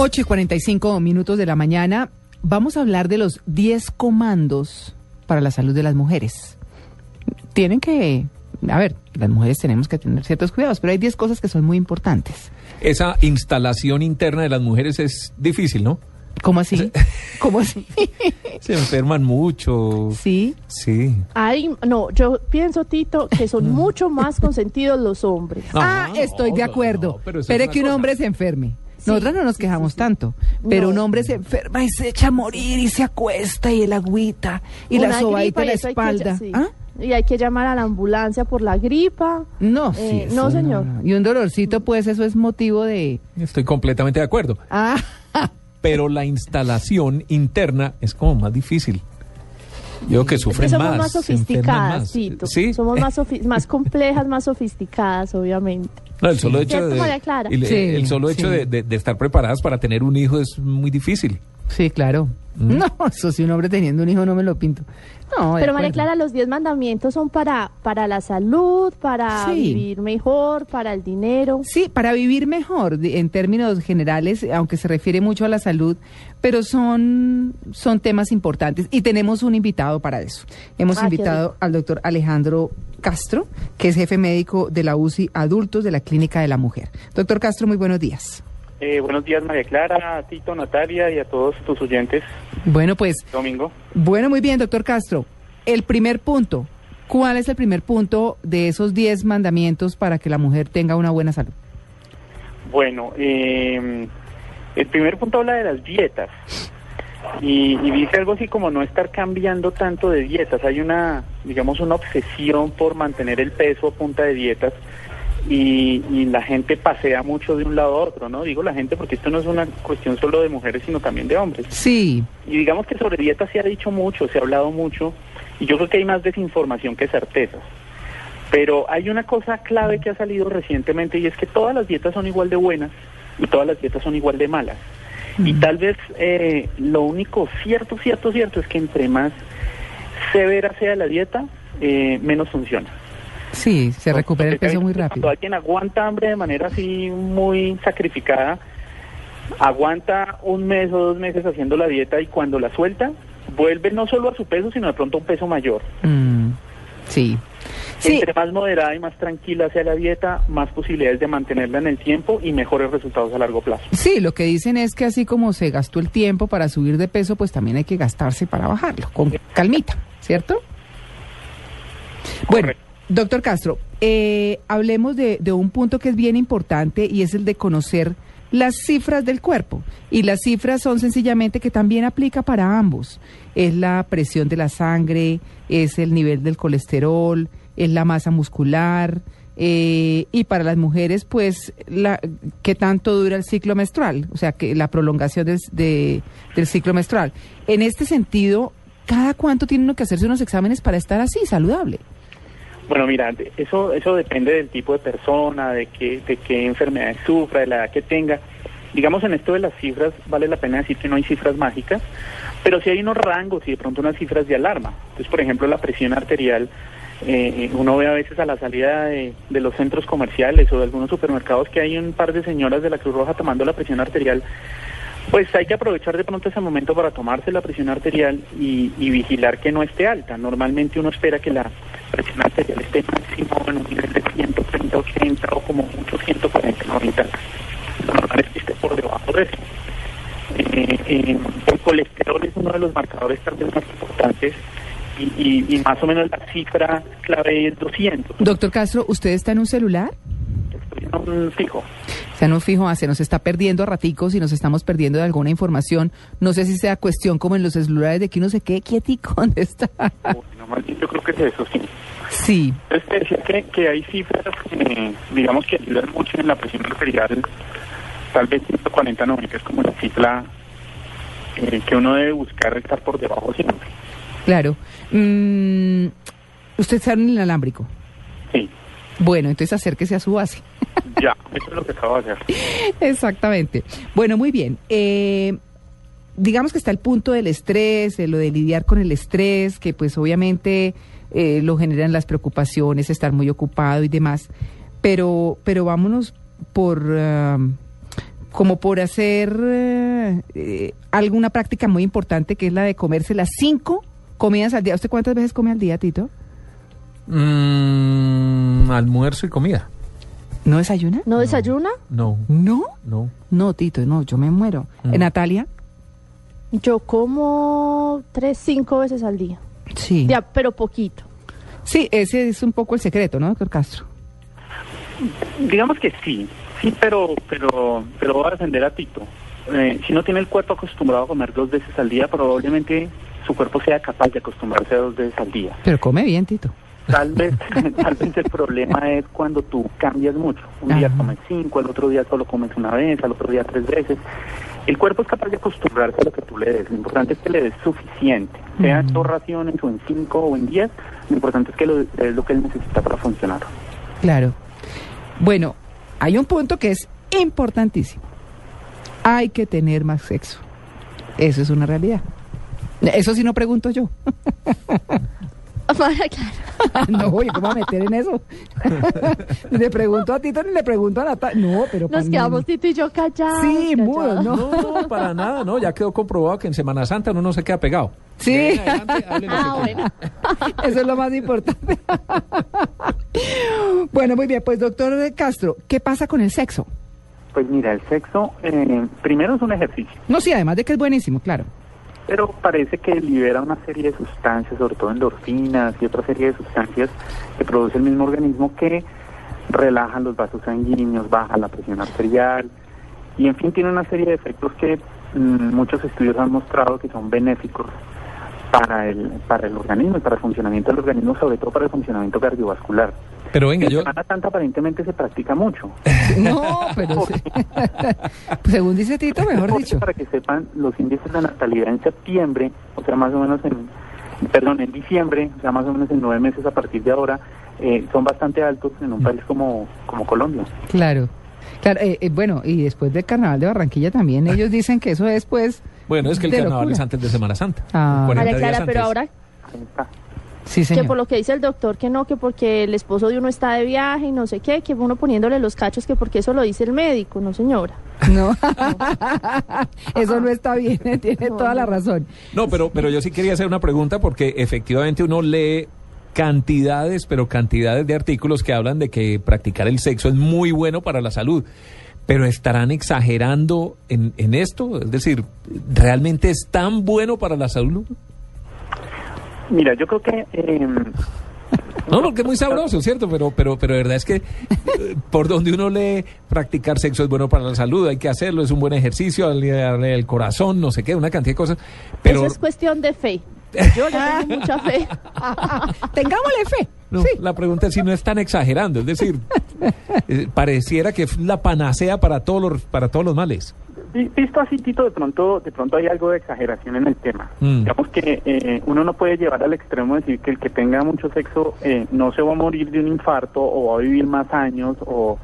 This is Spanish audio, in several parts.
8 y 45 minutos de la mañana. Vamos a hablar de los 10 comandos para la salud de las mujeres. Tienen que, a ver, las mujeres tenemos que tener ciertos cuidados, pero hay 10 cosas que son muy importantes. Esa instalación interna de las mujeres es difícil, ¿no? ¿Cómo así? ¿Cómo así? Se enferman mucho. sí. Sí. Ay, no, yo pienso, Tito, que son mucho más consentidos los hombres. Ah, No, estoy de acuerdo. no, pero es Espere que un cosa. hombre se enferme. Nosotras no nos quejamos tanto, pero No. un hombre se enferma y se echa a morir y se acuesta y el agüita y la Una sobadita gripa en la que espalda. ¿Ah? Y hay que llamar a la ambulancia por la gripa. No, sí, Eh, no, señor. Y un dolorcito, pues eso es motivo de... Estoy completamente de acuerdo. Ah, Pero la instalación interna es como más difícil. Yo que Es que sufren somos más. sofisticadas, más. Tito. Sí. Somos más, sofi- más complejas, más sofisticadas, obviamente. No, el solo hecho, ¿Cierto, de, María Clara? y le- Sí, el solo hecho de- de estar preparadas para tener un hijo es muy difícil. Sí, claro. Mm. No, eso si un hombre teniendo un hijo no me lo pinto. No, Pero María. Clara, los 10 mandamientos son para, para la salud, para Sí. vivir mejor, para el dinero. Sí, para vivir mejor, en términos generales, aunque se refiere mucho a la salud, pero son, son temas importantes y tenemos un invitado para eso. Hemos Ah, invitado al doctor Alejandro Castro, que es jefe médico de la UCI Adultos de la Clínica de la Mujer. Doctor Castro, muy buenos días. Eh, buenos días, María Clara, a Tito, Natalia y a todos tus oyentes. Bueno, pues, Domingo. bueno, muy bien, doctor Castro. El primer punto, ¿cuál es el primer punto de esos 10 mandamientos para que la mujer tenga una buena salud? Bueno, eh, el primer punto habla de las dietas. Y, y dice algo así como no estar cambiando tanto de dietas. Hay una, digamos, una obsesión por mantener el peso a punta de dietas. Y, y la gente pasea mucho de un lado a otro, ¿no? Digo la gente porque esto no es una cuestión solo de mujeres, sino también de hombres. Sí, Y digamos que sobre dietas se ha dicho mucho, se ha hablado mucho, y yo creo que hay más desinformación que certezas. Pero hay una cosa clave que ha salido recientemente y es que todas las dietas son igual de buenas y todas las dietas son igual de malas. Y tal vez eh, lo único cierto, cierto, cierto es que entre más severa sea la dieta, eh, menos funciona. Sí, se recupera el peso muy Cuando rápido. alguien aguanta hambre de manera así muy sacrificada, aguanta un mes o dos meses haciendo la dieta y cuando la suelta, vuelve no solo a su peso, sino de pronto a un peso mayor. Mm, sí. Sí, Entre más moderada y más tranquila sea la dieta, más posibilidades de mantenerla en el tiempo y mejores resultados a largo plazo. sí, lo que dicen es que así como se gastó el tiempo para subir de peso, pues también hay que gastarse para bajarlo, con calmita, ¿cierto? Bueno, Correcto. Doctor Castro, eh, hablemos de, un punto que es bien importante y es el de conocer las cifras del cuerpo. Y las cifras son sencillamente que también aplica para ambos. Es la presión de la sangre, es el nivel del colesterol, es la masa muscular. eh, y para las mujeres, pues, la, qué tanto dura el ciclo menstrual, o sea, que la prolongación del, de- del ciclo menstrual. En este sentido, ¿cada cuánto tiene uno que hacerse unos exámenes para estar así, saludable? Bueno, mira, eso eso depende del tipo de persona, de qué, de qué enfermedades sufra, de la edad que tenga. Digamos, en esto de las cifras, vale la pena decir que no hay cifras mágicas, pero sí hay unos rangos y de pronto unas cifras de alarma. Entonces, por ejemplo, la presión arterial, eh, uno ve a veces a la salida de, de los centros comerciales o de algunos supermercados que hay un par de señoras de la Cruz Roja tomando la presión arterial. Pues hay que aprovechar de pronto ese momento para tomarse la presión arterial y vigilar que no esté alta. Normalmente uno espera que la presión arterial esté máximo en un nivel de 130, 80 o como mucho 140, 90. Lo normal es que esté por debajo de eso. Eh, eh, el colesterol es uno de los marcadores tal vez más importantes y, y- y más o menos la cifra clave es 200. Doctor Castro, ¿usted está en un celular? Estoy en un fijo. O sea, no fijo, ah, se nos está perdiendo a raticos y nos estamos perdiendo de alguna información. No sé si sea cuestión como en los celulares de que uno se quede quietico donde está. Bueno, más bien yo creo que es eso, sí. Sí. Entonces te decía que, que hay cifras que, digamos, que ayudan mucho en la presión arterial, tal vez 140-90 es como la cifra eh, que uno debe buscar estar por debajo siempre. Claro. Mm, usted está en el inalámbrico. Sí, Bueno, entonces acérquese a su base. ya, eso es lo que acabo de hacer. Exactamente. Bueno, muy bien. Eh, digamos que está el punto del estrés, de lo de lidiar con el estrés, que pues obviamente eh, lo generan las preocupaciones, estar muy ocupado y demás. Pero, pero vámonos por ah, como por hacer eh, eh, alguna práctica muy importante que es la de comerse las cinco comidas al día. ¿Usted cuántas veces come al día, Tito? Mm, almuerzo y comida. ¿No desayuna? ¿No desayuna? No, No. no. No, Tito, no, yo me muero. Mm. Eh, Natalia. Yo como tres, cinco veces al día. Sí. Ya, pero poquito. Sí, ese es un poco el secreto, ¿no, doctor Castro? Digamos que sí, sí, pero, pero, pero voy a defender a Tito. Eh, si no tiene el cuerpo acostumbrado a comer dos veces al día, probablemente su cuerpo sea capaz de acostumbrarse a dos veces al día. Pero come bien, Tito. Tal vez, tal vez el problema es cuando tú cambias mucho. Un día comes cinco, al otro día solo comes una vez, al otro día tres veces. El cuerpo es capaz de acostumbrarse a lo que tú le des. Lo importante es que le des suficiente, sea en dos raciones o en cinco o en diez. Lo importante es que lo, es lo que él necesita para funcionar. Claro. Bueno, hay un punto que es importantísimo. Hay que tener más sexo. Eso es una realidad. Eso sí no pregunto yo. claro. no, voy ¿cómo a meter en eso? le pregunto a Tito ni le pregunto a Natalia. No, pero... Nos quedamos Tito y yo callados. Sí, callados. mudo, ¿no? No, no, para nada, no. Ya quedó comprobado que en Semana Santa uno no se queda pegado. Sí. Adelante, Ah, bueno. Eso es lo más importante. bueno, muy bien. Pues, doctor Castro, ¿qué pasa con el sexo? Pues mira, el sexo eh, primero es un ejercicio. No, sí, además de que es buenísimo, claro. Pero parece que libera una serie de sustancias, sobre todo endorfinas y otra serie de sustancias que produce el mismo organismo que relajan los vasos sanguíneos, baja la presión arterial y en fin tiene una serie de efectos que mm, muchos estudios han mostrado que son benéficos para el para el organismo y para el funcionamiento del organismo, sobre todo para el funcionamiento cardiovascular. Pero venga, en yo, Semana Santa aparentemente se practica mucho. No, pero sí. según dice Tito, mejor Porque dicho. Para que sepan, los índices de natalidad en septiembre, o sea, más o menos en, perdón, en diciembre, o sea, más o menos en nueve meses a partir de ahora, eh, son bastante altos en un país como, como Colombia. Claro. Claro, eh, eh, bueno, y después del carnaval de Barranquilla también ellos dicen que eso es pues bueno, es que el carnaval locura. es antes de Semana Santa. Ah. 40 María días Clara, pero ahora Ahí está. Sí, que por lo que dice el doctor que no, que porque el esposo de uno está de viaje y no sé qué, que uno poniéndole los cachos, que porque eso lo dice el médico, no señora. No. eso no está bien, tiene No, toda la razón. No, pero, pero yo sí quería hacer una pregunta porque efectivamente uno lee cantidades, pero cantidades de artículos que hablan de que practicar el sexo es muy bueno para la salud. Pero estarán exagerando en, en esto, es decir, ¿realmente es tan bueno para la salud? Mira, yo creo que... eh, No, porque es muy sabroso, ¿cierto? Pero, pero, pero de verdad es que eh, por donde uno lee practicar sexo es bueno para la salud, hay que hacerlo, es un buen ejercicio, darle el corazón, no sé qué, una cantidad de cosas. Pero Eso es cuestión de fe. Yo le tengo mucha fe. Tengámosle fe. no, sí. la pregunta es si no están exagerando, es decir, eh, pareciera que es la panacea para todos los, para todos los males. Vi- Visto así, Tito, de pronto, de pronto hay algo de exageración en el tema. Mm. Digamos que eh, uno no puede llevar al extremo de decir que el que tenga mucho sexo eh, no se va a morir de un infarto o va a vivir más años o,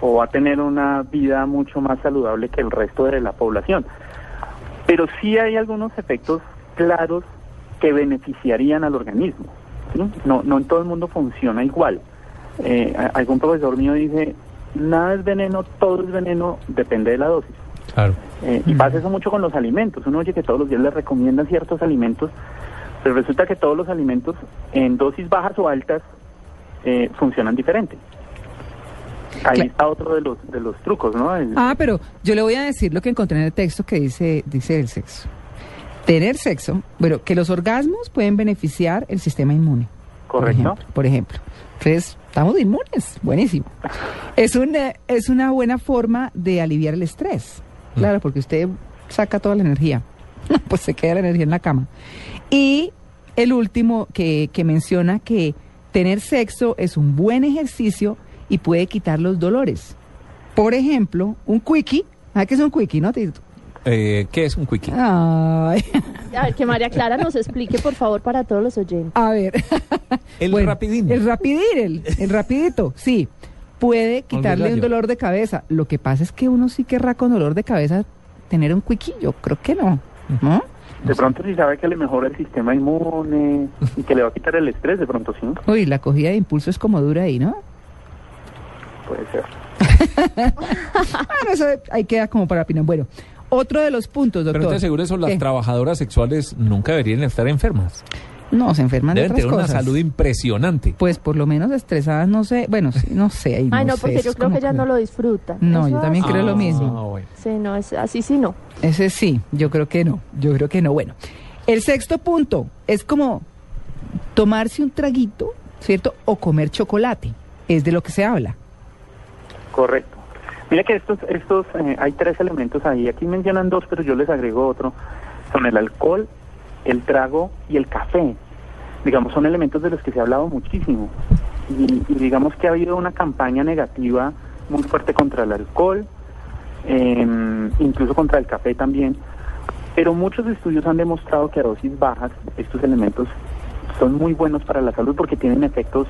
o va a tener una vida mucho más saludable que el resto de la población. Pero sí hay algunos efectos claros que beneficiarían al organismo. ¿sí? No, no en todo el mundo funciona igual. Eh, algún profesor mío dice, nada es veneno, todo es veneno, depende de la dosis. Claro. Eh, y pasa eso mucho con los alimentos. Uno oye que todos los días le recomiendan ciertos alimentos, pero resulta que todos los alimentos en dosis bajas o altas eh, funcionan diferente. Ahí está otro de los de los trucos, ¿no? El- Ah, pero yo le voy a decir lo que encontré en el texto que dice, dice el sexo. Tener sexo, bueno, que los orgasmos pueden beneficiar el sistema inmune. por Correcto. ejemplo, Por ejemplo. Entonces, estamos inmunes, buenísimo. Es una, es una buena forma de aliviar el estrés. Claro, porque usted saca toda la energía. Pues se queda la energía en la cama. Y el último que, que menciona que tener sexo es un buen ejercicio y puede quitar los dolores. Por ejemplo, un quickie. ¿Sabes qué es un quickie, no, Tito? Eh, ¿Qué es un quickie? Ay, A ver, que María Clara nos explique, por favor, para todos los oyentes. a ver. El rapidín. El rapidín, el, el rapidito, sí. Puede quitarle un dolor de cabeza. Lo que pasa es que uno sí querrá con dolor de cabeza tener un. Yo creo que no. ¿No? De pronto si sabe que le mejora el sistema inmune y que le va a quitar el estrés, de pronto sí, Uy, la cogida de impulso es como dura ahí, ¿no? puede ser. Bueno, eso ahí queda como para opinar. Bueno, otro de los puntos, doctor. Pero te aseguro eso, las ¿Qué? trabajadoras sexuales nunca deberían estar enfermas. No, se enferman de Deben otras tener una salud impresionante. Pues por lo menos estresadas, no sé. Bueno, sí, no sé. ahí Ay, no, sé, porque yo es creo que ella no lo disfruta. No, yo también así- creo lo Ah, mismo. bueno. Sí, no, es, así sí no. Ese sí, yo creo que no. Yo creo que no. Bueno, el sexto punto es como tomarse un traguito, ¿cierto? O comer chocolate. Es de lo que se habla. Correcto. Mira que estos, estos eh, hay tres elementos ahí. Aquí mencionan dos, pero yo les agrego otro. Son el alcohol, el trago y el café. Digamos, son elementos de los que se ha hablado muchísimo. Y, y digamos que ha habido una campaña negativa muy fuerte contra el alcohol, eh, incluso contra el café también. Pero muchos estudios han demostrado que a dosis bajas estos elementos son muy buenos para la salud porque tienen efectos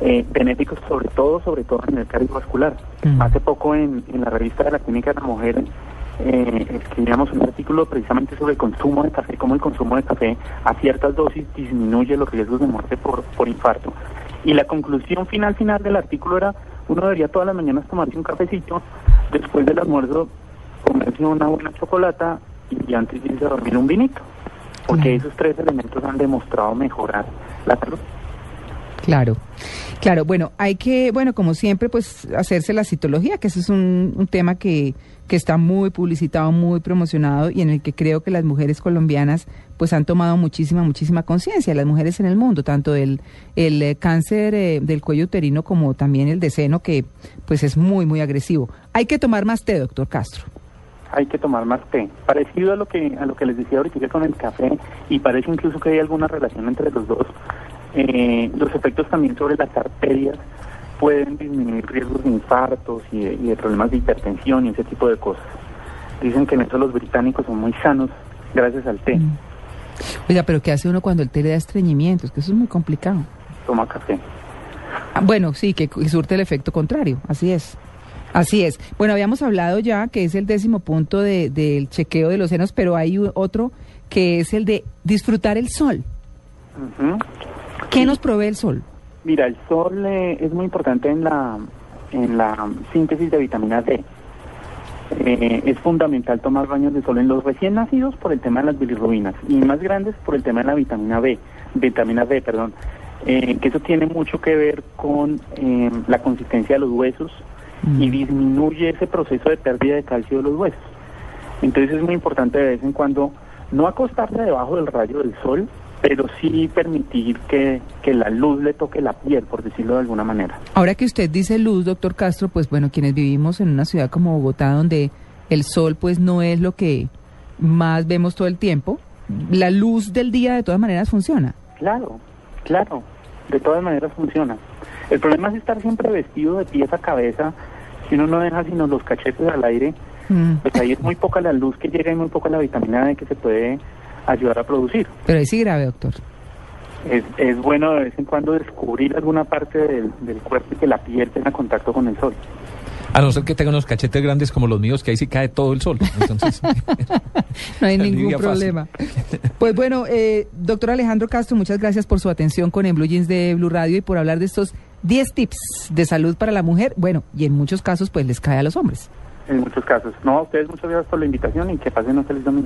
eh, benéficos sobre todo, sobre todo en el cardiovascular. Mm. Hace poco en, en la revista de la Clínica de la Mujer eh, escribíamos un artículo precisamente sobre el consumo de café, cómo el consumo de café a ciertas dosis disminuye los riesgos de muerte por, por infarto. Y la conclusión final final del artículo era, uno debería todas las mañanas tomarse un cafecito, después del almuerzo comerse una buena chocolata y antes de irse a dormir un vinito. Porque esos tres elementos han demostrado mejorar la salud. Claro, claro. Bueno, hay que, bueno, como siempre, pues hacerse la citología, que ese es un, un tema que, que está muy publicitado, muy promocionado y en el que creo que las mujeres colombianas pues han tomado muchísima, muchísima conciencia, las mujeres en el mundo, tanto del el eh, cáncer eh, del cuello uterino como también el de seno, que pues es muy, muy agresivo. Hay que tomar más té, doctor Castro. hay que tomar más té. Parecido a lo que a lo que les decía ahorita con el café y parece incluso que hay alguna relación entre los dos. Eh, los efectos también sobre las arterias pueden disminuir riesgos de infartos y de, y de problemas de hipertensión y ese tipo de cosas. Dicen que en eso los británicos son muy sanos gracias al té. Oiga, pero ¿qué hace uno cuando el té le da estreñimientos? Que eso es muy complicado. Toma café. Ah, Bueno, sí, que, que surte el efecto contrario, así es. Así es. Bueno, habíamos hablado ya que es el décimo punto de- del chequeo de los senos, pero hay otro que es el de disfrutar el sol. Ujú. ¿Qué nos provee el sol? Mira, el sol eh, es muy importante en la, en la síntesis de vitamina D. Eh, es fundamental tomar baños de sol en los recién nacidos por el tema de las bilirrubinas y más grandes por el tema de la vitamina B, vitamina D, perdón, Eh, que eso tiene mucho que ver con eh, la consistencia de los huesos y disminuye ese proceso de pérdida de calcio de los huesos. Entonces es muy importante de vez en cuando no acostarse debajo del rayo del sol, pero sí permitir que, que la luz le toque la piel, por decirlo de alguna manera. Ahora que usted dice luz, doctor Castro, pues bueno, quienes vivimos en una ciudad como Bogotá, donde el sol pues no es lo que más vemos todo el tiempo, la luz del día de todas maneras funciona. Claro, claro, de todas maneras funciona. El problema es estar siempre vestido de pies a cabeza, si uno no deja sino los cachetes al aire, Mm, pues ahí es muy poca la luz que llega y muy poca la vitamina D que se puede ayudar a producir. Pero ahí sí grave, doctor. Es, es bueno de vez en cuando descubrir alguna parte del, del cuerpo y que la piel tenga contacto con el sol. A no ser que tenga unos cachetes grandes como los míos, que ahí sí cae todo el sol. Entonces, No hay ningún problema. Pues bueno, eh, doctor Alejandro Castro, muchas gracias por su atención con En Blue Jeans de Blue Radio y por hablar de estos 10 tips de salud para la mujer. Bueno, y en muchos casos pues les cae a los hombres. En muchos casos. No, a ustedes muchas gracias por la invitación y que pasen un feliz domingo.